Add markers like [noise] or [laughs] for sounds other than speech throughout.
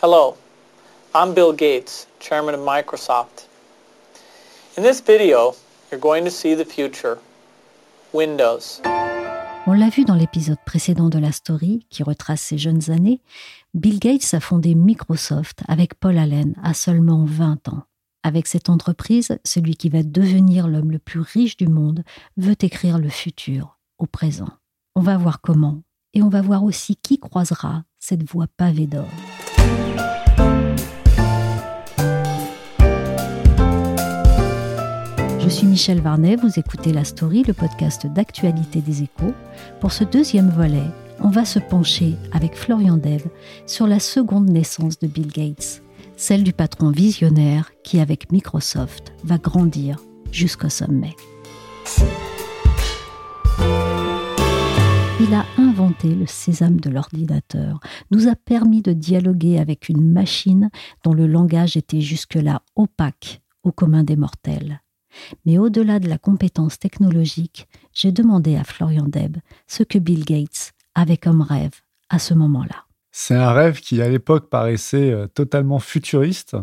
Hello, I'm Bill Gates, Chairman of Microsoft. In this video, you're going to see the future. Windows. On l'a vu dans l'épisode précédent de la story qui retrace ses jeunes années, Bill Gates a fondé Microsoft avec Paul Allen à seulement 20 ans. Avec cette entreprise, celui qui va devenir l'homme le plus riche du monde veut écrire le futur au présent. On va voir comment et on va voir aussi qui croisera cette voie pavée d'or. Je suis Michel Varnet, vous écoutez La Story, le podcast d'actualité des échos. Pour ce deuxième volet, on va se pencher avec Florian Dev sur la seconde naissance de Bill Gates, celle du patron visionnaire qui, avec Microsoft, va grandir jusqu'au sommet. Il a inventé le sésame de l'ordinateur, nous a permis de dialoguer avec une machine dont le langage était jusque-là opaque au commun des mortels. Mais au-delà de la compétence technologique, j'ai demandé à Florian Deb ce que Bill Gates avait comme rêve à ce moment-là. C'est un rêve qui, à l'époque, paraissait euh, totalement futuriste,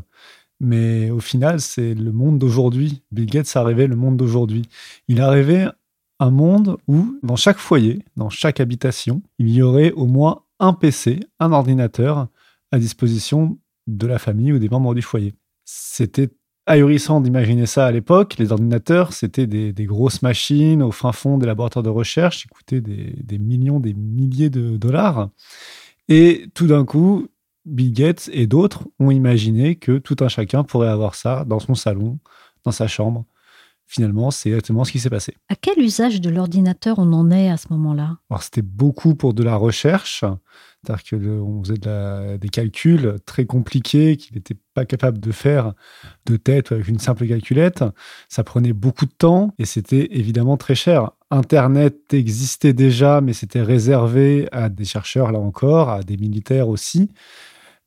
mais au final, c'est le monde d'aujourd'hui. Bill Gates a rêvé le monde d'aujourd'hui. Il a rêvé un monde où, dans chaque foyer, dans chaque habitation, il y aurait au moins un PC, un ordinateur à disposition de la famille ou des membres du foyer. C'était ahurissant d'imaginer ça à l'époque. Les ordinateurs, c'était des, grosses machines au fin fond des laboratoires de recherche qui coûtaient des, millions, des milliers de dollars. Et tout d'un coup, Bill Gates et d'autres ont imaginé que tout un chacun pourrait avoir ça dans son salon, dans sa chambre. Finalement, c'est exactement ce qui s'est passé. À quel usage de l'ordinateur on en est à ce moment-là? Alors, c'était beaucoup pour de la recherche. C'est-à-dire qu'on faisait des calculs très compliqués qu'il n'était pas capable de faire de tête avec une simple calculette. Ça prenait beaucoup de temps et c'était évidemment très cher. Internet existait déjà, mais c'était réservé à des chercheurs, là encore, à des militaires aussi.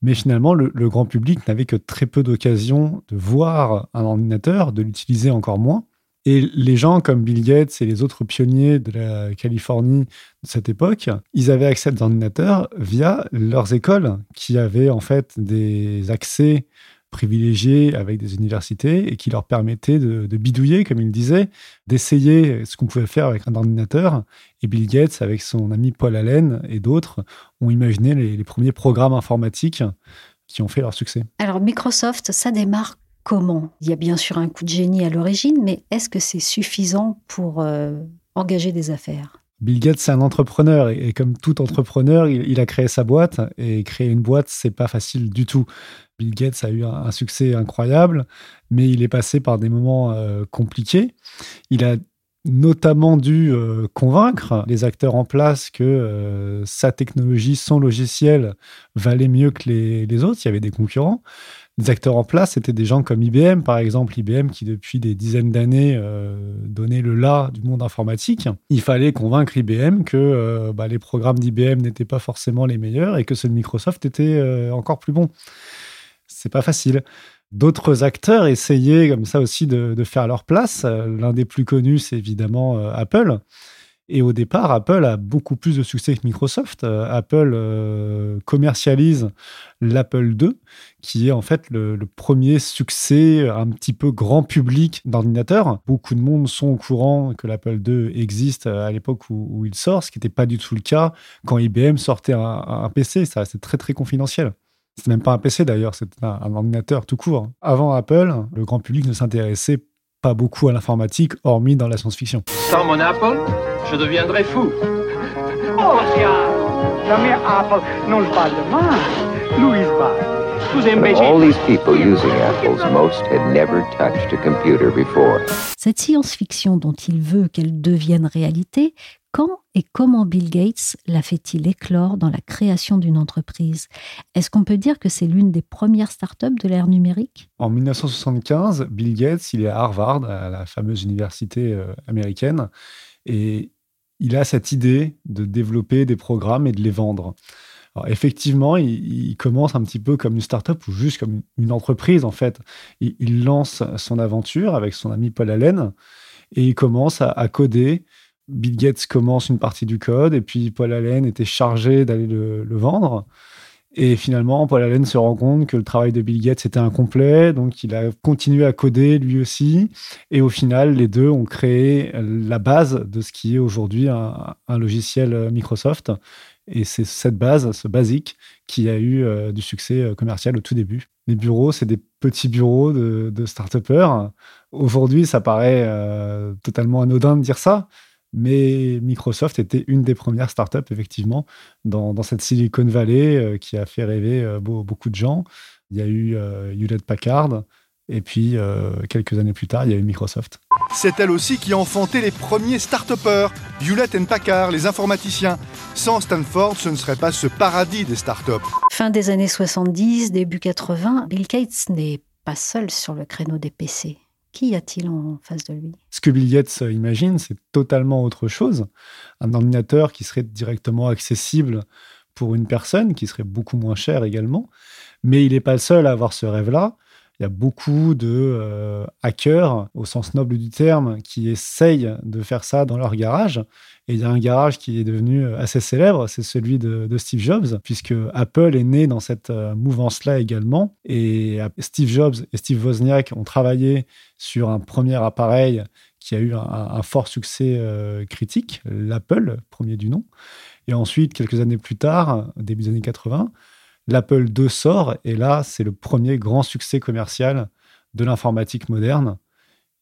Mais finalement, le, le grand public n'avait que très peu d'occasions de voir un ordinateur, de l'utiliser encore moins. Et les gens comme Bill Gates et les autres pionniers de la Californie de cette époque, ils avaient accès à des ordinateurs via leurs écoles qui avaient en fait des accès privilégiés avec des universités et qui leur permettaient de, bidouiller, comme il disait, d'essayer ce qu'on pouvait faire avec un ordinateur. Et Bill Gates, avec son ami Paul Allen et d'autres, ont imaginé les, les premiers programmes informatiques qui ont fait leur succès. Alors Microsoft, ça démarre comment Il y a bien sûr un coup de génie à l'origine, mais est-ce que c'est suffisant pour euh, engager des affaires? Bill Gates, c'est un entrepreneur et, comme tout entrepreneur, il, a créé sa boîte et créer une boîte, c'est pas facile du tout. Bill Gates a eu un, succès incroyable, mais il est passé par des moments euh, compliqués. Il a notamment dû euh, convaincre les acteurs en place que sa technologie, son logiciel valait mieux que les, les, autres. Il y avait des concurrents des acteurs en place, c'était des gens comme IBM, par exemple, IBM qui depuis des dizaines d'années euh, donnait le là du monde informatique. Il fallait convaincre IBM que euh, bah, les programmes d'IBM n'étaient pas forcément les meilleurs et que ceux de Microsoft étaient euh, encore plus bons. C'est pas facile. D'autres acteurs essayaient comme ça aussi de, faire leur place. L'un des plus connus, c'est évidemment Apple. Et au départ, Apple a beaucoup plus de succès que Microsoft. Euh, Apple euh, commercialise l'Apple II, qui est en fait le, premier succès un petit peu grand public d'ordinateur. Beaucoup de monde sont au courant que l'Apple II existe euh, à l'époque où, il sort, ce qui n'était pas du tout le cas quand IBM sortait un, PC. Ça, c'est très très confidentiel. C'est même pas un PC d'ailleurs, c'est un, un, ordinateur tout court. Avant Apple, le grand public ne s'intéressait pas beaucoup à l'informatique, hormis dans la science-fiction. Sans mon Apple, je deviendrais fou. Oh, Jamais Apple non sbaglia mai. Lui sbaglia. Cette science-fiction dont il veut qu'elle devienne réalité, quand et comment Bill Gates la fait-il éclore dans la création d'une entreprise? Est-ce qu'on peut dire que c'est l'une des premières startups de l'ère numérique? En 1975, Bill Gates, il est à Harvard, à la fameuse université euh, américaine, et il a cette idée de développer des programmes et de les vendre. Effectivement, il, commence un petit peu comme une startup ou juste comme une entreprise en fait. Il, lance son aventure avec son ami Paul Allen et il commence à, coder. Bill Gates commence une partie du code et puis Paul Allen était chargé d'aller le, vendre. Et finalement, Paul Allen se rend compte que le travail de Bill Gates était incomplet, donc il a continué à coder lui aussi. Et au final, les deux ont créé la base de ce qui est aujourd'hui un, logiciel Microsoft. Et c'est cette base, ce basique, qui a eu euh, du succès euh, commercial au tout début. Les bureaux, c'est des petits bureaux de, start-upers. Aujourd'hui, ça paraît euh, totalement anodin de dire ça, mais Microsoft était une des premières startups, effectivement, dans, dans cette Silicon Valley euh, qui a fait rêver euh, beaucoup de gens. Il y a eu euh, Hewlett Packard, et puis, quelques années plus tard, il y a eu Microsoft. C'est elle aussi qui a enfanté les premiers start-upers, Hewlett Packard, les informaticiens. Sans Stanford, ce ne serait pas ce paradis des start-up. Fin des années 70, début 80, Bill Gates n'est pas seul sur le créneau des PC. Qui y a-t-il en face de lui? Ce que Bill Gates imagine, c'est totalement autre chose. Un ordinateur qui serait directement accessible pour une personne, qui serait beaucoup moins cher également. Mais il n'est pas le seul à avoir ce rêve-là. Il y a beaucoup de euh, hackers, au sens noble du terme, qui essayent de faire ça dans leur garage. Et il y a un garage qui est devenu euh, assez célèbre, c'est celui de, Steve Jobs, puisque Apple est né dans cette euh, mouvance-là également. Et Steve Jobs et Steve Wozniak ont travaillé sur un premier appareil qui a eu un, fort succès critique, l'Apple, premier du nom. Et ensuite, quelques années plus tard, début des années 80, l'Apple II sort et là, c'est le premier grand succès commercial de l'informatique moderne.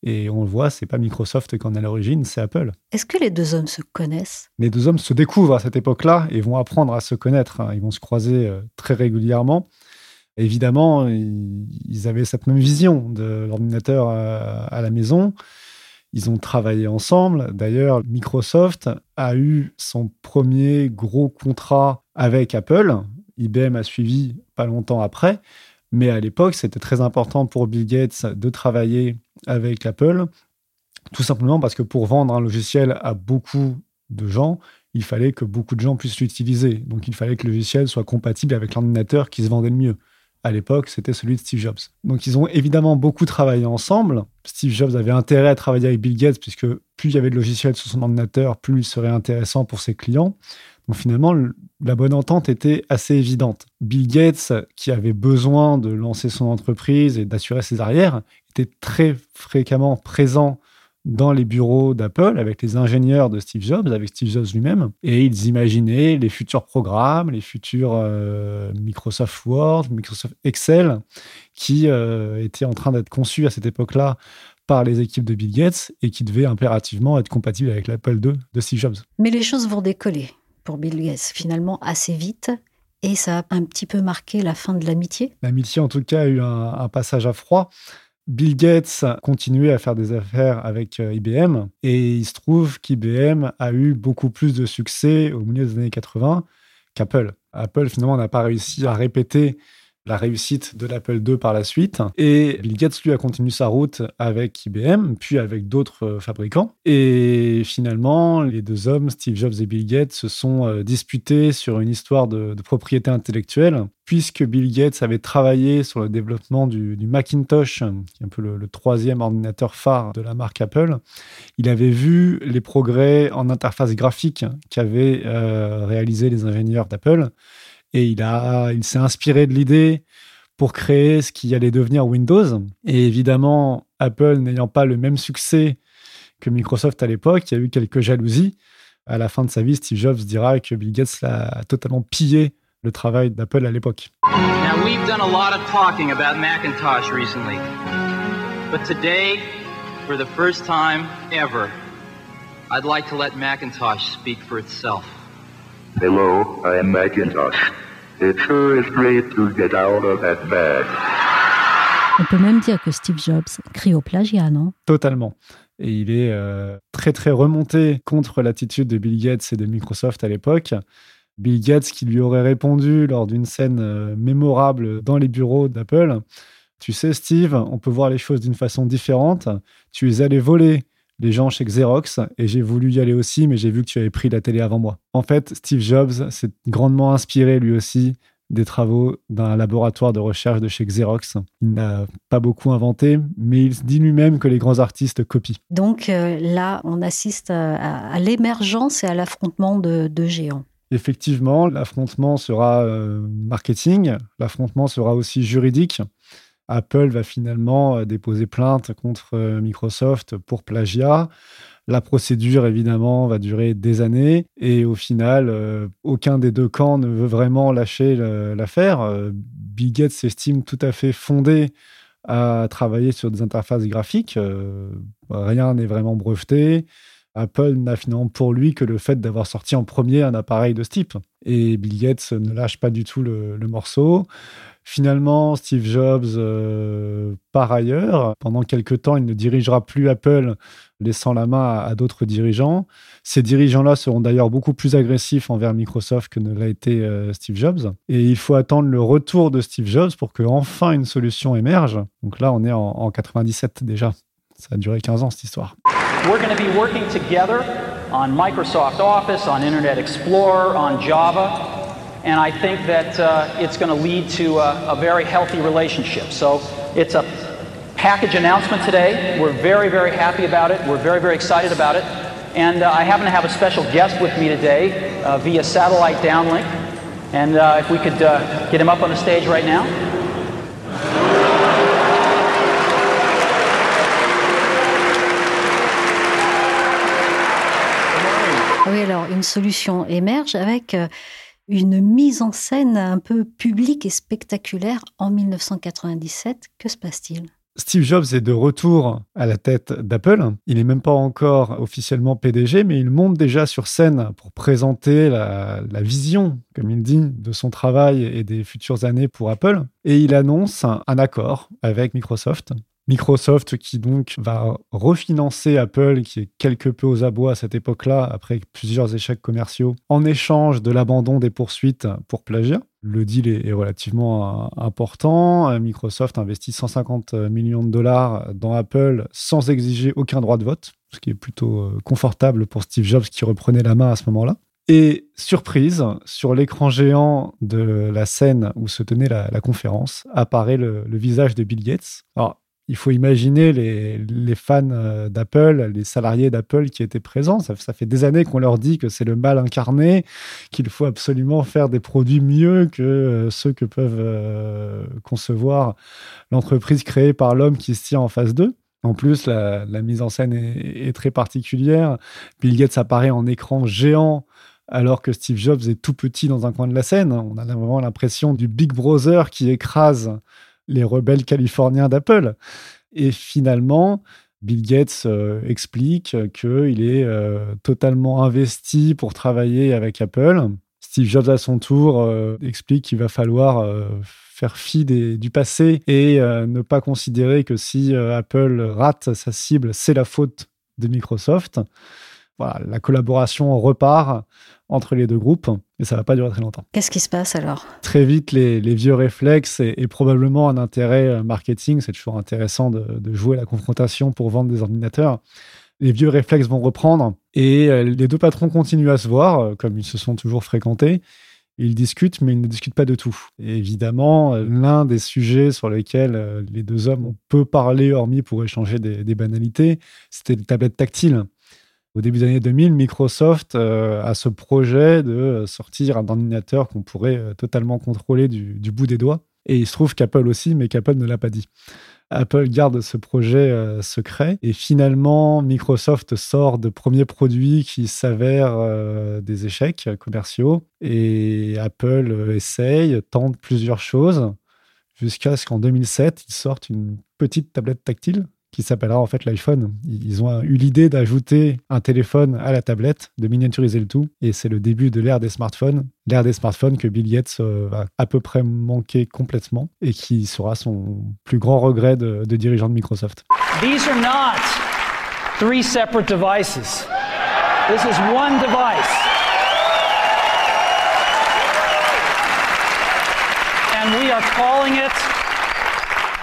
Et on le voit, c'est pas Microsoft qui en est à l'origine, c'est Apple. Est-ce que les deux hommes se connaissent? Les deux hommes se découvrent à cette époque-là et vont apprendre à se connaître. Hein. Ils vont se croiser euh, très régulièrement. Évidemment, ils avaient cette même vision de l'ordinateur à la maison. Ils ont travaillé ensemble. D'ailleurs, Microsoft a eu son premier gros contrat avec Apple IBM a suivi pas longtemps après. Mais à l'époque, c'était très important pour Bill Gates de travailler avec Apple, tout simplement parce que pour vendre un logiciel à beaucoup de gens, il fallait que beaucoup de gens puissent l'utiliser. Donc il fallait que le logiciel soit compatible avec l'ordinateur qui se vendait le mieux. À l'époque, c'était celui de Steve Jobs. Donc ils ont évidemment beaucoup travaillé ensemble. Steve Jobs avait intérêt à travailler avec Bill Gates, puisque plus il y avait de logiciels sur son ordinateur, plus il serait intéressant pour ses clients. Donc finalement, la bonne entente était assez évidente. Bill Gates, qui avait besoin de lancer son entreprise et d'assurer ses arrières, était très fréquemment présent dans les bureaux d'Apple avec les ingénieurs de Steve Jobs, avec Steve Jobs lui-même, et ils imaginaient les futurs programmes, les futurs euh, Microsoft Word, Microsoft Excel, qui euh, étaient en train d'être conçus à cette époque-là par les équipes de Bill Gates et qui devaient impérativement être compatibles avec l'Apple II de Steve Jobs. Mais les choses vont décoller pour Bill Gates, finalement assez vite. Et ça a un petit peu marqué la fin de l'amitié. L'amitié, en tout cas, a eu un, passage à froid. Bill Gates continuait à faire des affaires avec euh, IBM et il se trouve qu'IBM a eu beaucoup plus de succès au milieu des années 80 qu'Apple. Apple, finalement, n'a pas réussi à répéter la réussite de l'Apple II par la suite. Et Bill Gates, lui, a continué sa route avec IBM, puis avec d'autres euh, fabricants. Et finalement, les deux hommes, Steve Jobs et Bill Gates, se sont euh, disputés sur une histoire de, propriété intellectuelle, puisque Bill Gates avait travaillé sur le développement du, Macintosh, qui est un peu le, troisième ordinateur phare de la marque Apple. Il avait vu les progrès en interface graphique qu'avaient euh, réalisé les ingénieurs d'Apple et il, a, il s'est inspiré de l'idée pour créer ce qui allait devenir Windows. Et évidemment, Apple n'ayant pas le même succès que Microsoft à l'époque, il y a eu quelques jalousies. À la fin de sa vie, Steve Jobs dira que Bill Gates a totalement pillé le travail d'Apple à l'époque. Now we've done a lot of talking about Macintosh recently. But today, for the first time ever, I'd like to let Macintosh speak for itself. Hello, I am Macintosh. It sure is great to get out of that bag. On peut même dire que Steve Jobs crie au plagiat, non? Totalement. Et il est euh, très très remonté contre l'attitude de Bill Gates et de Microsoft à l'époque. Bill Gates qui lui aurait répondu lors d'une scène euh, mémorable dans les bureaux d'Apple. Tu sais, Steve, on peut voir les choses d'une façon différente. Tu es allé voler les gens chez Xerox et j'ai voulu y aller aussi, mais j'ai vu que tu avais pris la télé avant moi. En fait, Steve Jobs s'est grandement inspiré lui aussi des travaux d'un laboratoire de recherche de chez Xerox. Il n'a pas beaucoup inventé, mais il dit lui-même que les grands artistes copient. Donc euh, là, on assiste à, l'émergence et à l'affrontement de, géants. Effectivement, l'affrontement sera euh, marketing, l'affrontement sera aussi juridique. Apple va finalement euh, déposer plainte contre Microsoft pour plagiat. La procédure, évidemment, va durer des années et au final, euh, aucun des deux camps ne veut vraiment lâcher l'affaire. Euh, Bill Gates s'estime tout à fait fondé à travailler sur des interfaces graphiques. Euh, rien n'est vraiment breveté. Apple n'a finalement pour lui que le fait d'avoir sorti en premier un appareil de ce type. Et Bill Gates ne lâche pas du tout le, morceau. Finalement, Steve Jobs par ailleurs. Pendant quelques temps, il ne dirigera plus Apple laissant la main à, d'autres dirigeants. Ces dirigeants-là seront d'ailleurs beaucoup plus agressifs envers Microsoft que ne l'a été euh, Steve Jobs. Et il faut attendre le retour de Steve Jobs pour que enfin une solution émerge. Donc là, on est en, en 97 déjà. Ça a duré 15 ans cette histoire. We're going to be working together on Microsoft Office, on Internet Explorer, on Java. And I think that uh, it's going to lead to a, a very healthy relationship. So it's a package announcement today. We're very, very happy about it. We're very, very excited about it. And uh, I happen to have a special guest with me today uh, via satellite downlink. And uh, if we could uh, get him up on the stage right now. Alors une solution émerge avec euh, une mise en scène un peu publique et spectaculaire en 1997. Que se passe-t-il? Steve Jobs est de retour à la tête d'Apple. Il n'est même pas encore officiellement PDG, mais il monte déjà sur scène pour présenter la, vision, comme il dit, de son travail et des futures années pour Apple. Et il annonce un accord avec Microsoft Microsoft qui donc va refinancer Apple, qui est quelque peu aux abois à cette époque-là, après plusieurs échecs commerciaux, en échange de l'abandon des poursuites pour plagiat. Le deal est, relativement euh, important. Microsoft investit 150 millions de dollars dans Apple sans exiger aucun droit de vote, ce qui est plutôt euh, confortable pour Steve Jobs qui reprenait la main à ce moment-là. Et surprise, sur l'écran géant de la scène où se tenait la, conférence, apparaît le, visage de Bill Gates. Il faut imaginer les, fans euh, d'Apple, les salariés d'Apple qui étaient présents. Ça, fait des années qu'on leur dit que c'est le mal incarné, qu'il faut absolument faire des produits mieux que euh, ceux que peuvent euh, concevoir l'entreprise créée par l'homme qui se tient en face d'eux. En plus, la, mise en scène est, est, très particulière. Bill Gates apparaît en écran géant alors que Steve Jobs est tout petit dans un coin de la scène. On a vraiment l'impression du Big Brother qui écrase les rebelles californiens d'Apple. Et finalement, Bill Gates euh, explique qu'il est euh, totalement investi pour travailler avec Apple. Steve Jobs, à son tour, euh, explique qu'il va falloir faire fi du passé et ne pas considérer que si Apple rate sa cible, c'est la faute de Microsoft. Voilà, la collaboration repart entre les deux groupes, et ça va pas durer très longtemps. Qu'est-ce qui se passe alors? Très vite, les, vieux réflexes et, probablement un intérêt euh, marketing, c'est toujours intéressant de, jouer la confrontation pour vendre des ordinateurs. Les vieux réflexes vont reprendre et euh, les deux patrons continuent à se voir, euh, comme ils se sont toujours fréquentés. Ils discutent, mais ils ne discutent pas de tout. évidemment, l'un des sujets sur lesquels les deux hommes ont peu parlé, hormis pour échanger des, des banalités, c'était les tablettes tactiles au début des années 2000, Microsoft euh, a ce projet de sortir un ordinateur qu'on pourrait euh, totalement contrôler du, bout des doigts. Et il se trouve qu'Apple aussi, mais qu'Apple ne l'a pas dit. Apple garde ce projet euh, secret et finalement Microsoft sort de premiers produits qui s'avèrent des échecs commerciaux et Apple essaye, tente plusieurs choses jusqu'à ce qu'en 2007 ils sortent une petite tablette tactile qui s'appellera en fait l'iPhone. Ils ont eu l'idée d'ajouter un téléphone à la tablette, de miniaturiser le tout, et c'est le début de l'ère des smartphones. L'ère des smartphones que Bill Gates euh, va à peu près manquer complètement et qui sera son plus grand regret de, dirigeant de Microsoft. These are not three separate devices. This is one device. And we are calling it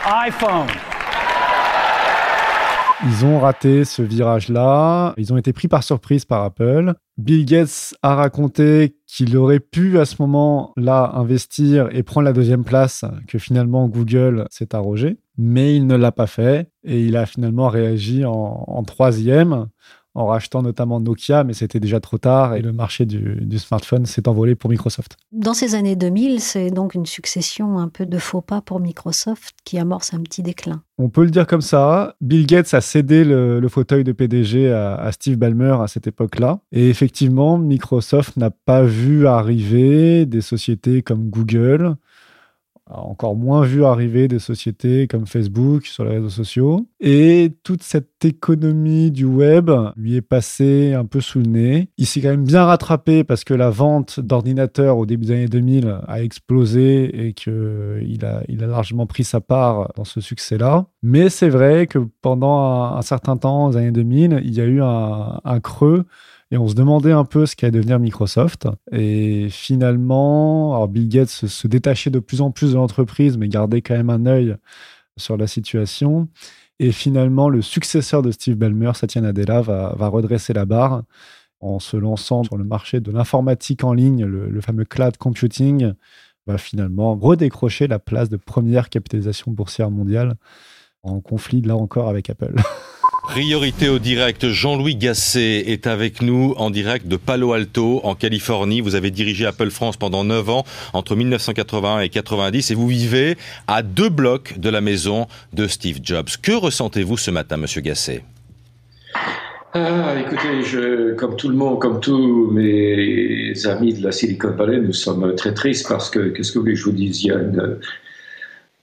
iPhone. Ils ont raté ce virage-là. Ils ont été pris par surprise par Apple. Bill Gates a raconté qu'il aurait pu à ce moment-là investir et prendre la deuxième place que finalement Google s'est arrogé. Mais il ne l'a pas fait et il a finalement réagi en, en troisième en rachetant notamment Nokia, mais c'était déjà trop tard et le marché du, smartphone s'est envolé pour Microsoft. Dans ces années 2000, c'est donc une succession un peu de faux pas pour Microsoft qui amorce un petit déclin. On peut le dire comme ça. Bill Gates a cédé le, fauteuil de PDG à, à Steve Ballmer à cette époque-là. Et effectivement, Microsoft n'a pas vu arriver des sociétés comme Google, encore moins vu arriver des sociétés comme Facebook sur les réseaux sociaux. Et toute cette économie du web lui est passée un peu sous le nez. Il s'est quand même bien rattrapé parce que la vente d'ordinateurs au début des années 2000 a explosé et qu'il a, il a largement pris sa part dans ce succès-là. Mais c'est vrai que pendant un, certain temps, aux années 2000, il y a eu un, un creux et on se demandait un peu ce qu'allait devenir Microsoft. Et finalement, alors Bill Gates se, détachait de plus en plus de l'entreprise, mais gardait quand même un œil sur la situation. Et finalement, le successeur de Steve Ballmer, Satya Nadella, va, redresser la barre en se lançant sur le marché de l'informatique en ligne, le, le, fameux cloud computing, va finalement redécrocher la place de première capitalisation boursière mondiale en conflit là encore avec Apple. [laughs] Priorité au direct, Jean-Louis Gasset est avec nous en direct de Palo Alto, en Californie. Vous avez dirigé Apple France pendant 9 ans, entre 1981 et 90, et vous vivez à deux blocs de la maison de Steve Jobs. Que ressentez-vous ce matin, monsieur Gasset? Ah, écoutez, je, comme tout le monde, comme tous mes amis de la Silicon Valley, nous sommes très tristes parce que, qu'est-ce que vous voulez que je vous dise, il y a une,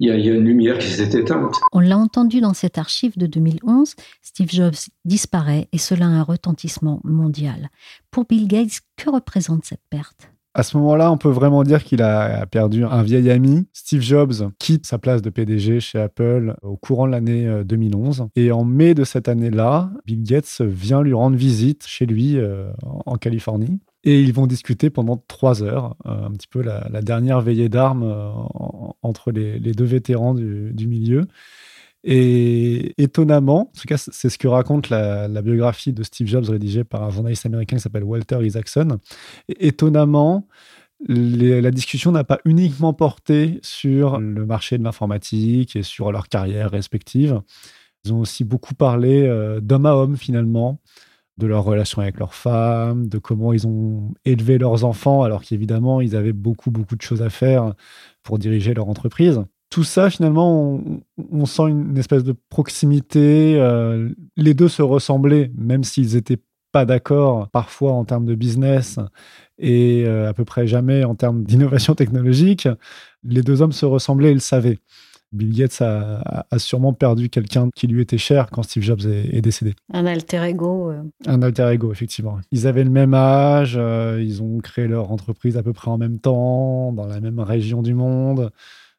il y, a, une lumière qui s'est éteinte. On l'a entendu dans cette archive de 2011, Steve Jobs disparaît et cela a un retentissement mondial. Pour Bill Gates, que représente cette perte? À ce moment-là, on peut vraiment dire qu'il a perdu un vieil ami. Steve Jobs quitte sa place de PDG chez Apple au courant de l'année 2011. Euh, et en mai de cette année-là, Bill Gates vient lui rendre visite chez lui euh, en Californie. Et ils vont discuter pendant trois heures, euh, un petit peu la, dernière veillée d'armes euh, entre les, deux vétérans du, milieu. Et étonnamment, en tout cas, c'est ce que raconte la, biographie de Steve Jobs rédigée par un journaliste américain qui s'appelle Walter Isaacson. étonnamment, la discussion n'a pas uniquement porté sur le marché de l'informatique et sur leur carrière respective. Ils ont aussi beaucoup parlé euh, d'homme à homme finalement, de leur relation avec leurs femmes, de comment ils ont élevé leurs enfants, alors qu'évidemment, ils avaient beaucoup, beaucoup de choses à faire pour diriger leur entreprise. Tout ça, finalement, on, sent une espèce de proximité. Euh, les deux se ressemblaient, même s'ils n'étaient pas d'accord parfois en termes de business et euh, à peu près jamais en termes d'innovation technologique. Les deux hommes se ressemblaient et le savaient. Bill Gates a, sûrement perdu quelqu'un qui lui était cher quand Steve Jobs est, décédé. Un alter ego. Euh. Un alter ego, effectivement. Ils avaient le même âge, euh, ils ont créé leur entreprise à peu près en même temps, dans la même région du monde.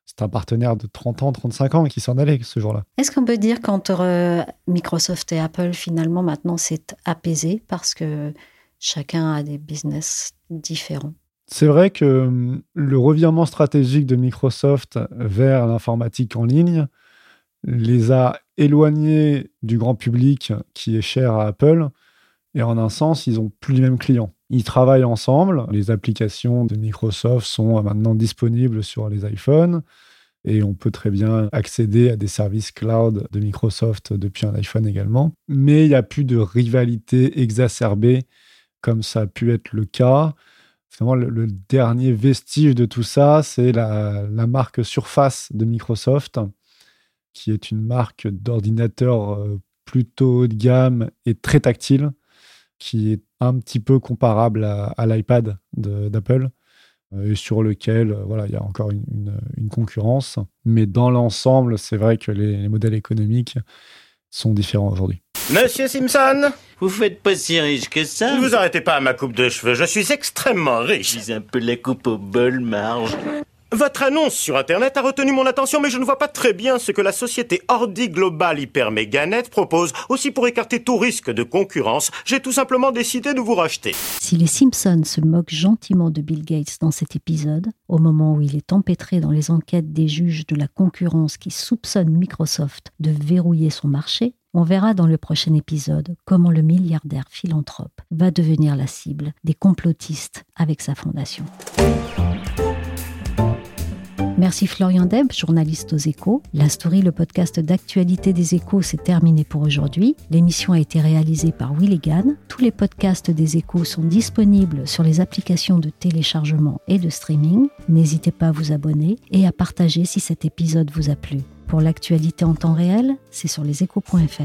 C'est un partenaire de 30 ans, 35 ans qui s'en allait ce jour-là. Est-ce qu'on peut dire qu'entre Microsoft et Apple, finalement, maintenant, c'est apaisé parce que chacun a des business différents? C'est vrai que hum, le revirement stratégique de Microsoft vers l'informatique en ligne les a éloignés du grand public qui est cher à Apple. Et en un sens, ils n'ont plus les mêmes clients. Ils travaillent ensemble. Les applications de Microsoft sont maintenant disponibles sur les iPhones. Et on peut très bien accéder à des services cloud de Microsoft depuis un iPhone également. Mais il n'y a plus de rivalité exacerbée comme ça a pu être le cas le, dernier vestige de tout ça, c'est la, marque Surface de Microsoft, qui est une marque d'ordinateur euh, plutôt haut de gamme et très tactile, qui est un petit peu comparable à, l'iPad d'Apple, euh, et sur lequel euh, voilà, il y a encore une, concurrence. Mais dans l'ensemble, c'est vrai que les, modèles économiques sont différents aujourd'hui. Monsieur Simpson Vous faites pas si riche que ça Ne vous arrêtez pas à ma coupe de cheveux, je suis extrêmement riche. J'ai un peu la coupe au bol, Marge. Votre annonce sur Internet a retenu mon attention, mais je ne vois pas très bien ce que la société Ordi Global Hyperméganet propose. Aussi, pour écarter tout risque de concurrence, j'ai tout simplement décidé de vous racheter. Si les Simpsons se moquent gentiment de Bill Gates dans cet épisode, au moment où il est empêtré dans les enquêtes des juges de la concurrence qui soupçonnent Microsoft de verrouiller son marché, on verra dans le prochain épisode comment le milliardaire philanthrope va devenir la cible des complotistes avec sa fondation. Merci Florian Deb, journaliste aux échos. La story, le podcast d'actualité des échos, s'est terminé pour aujourd'hui. L'émission a été réalisée par Willy Gann. Tous les podcasts des échos sont disponibles sur les applications de téléchargement et de streaming. N'hésitez pas à vous abonner et à partager si cet épisode vous a plu. Pour l'actualité en temps réel, c'est sur leséchos.fr.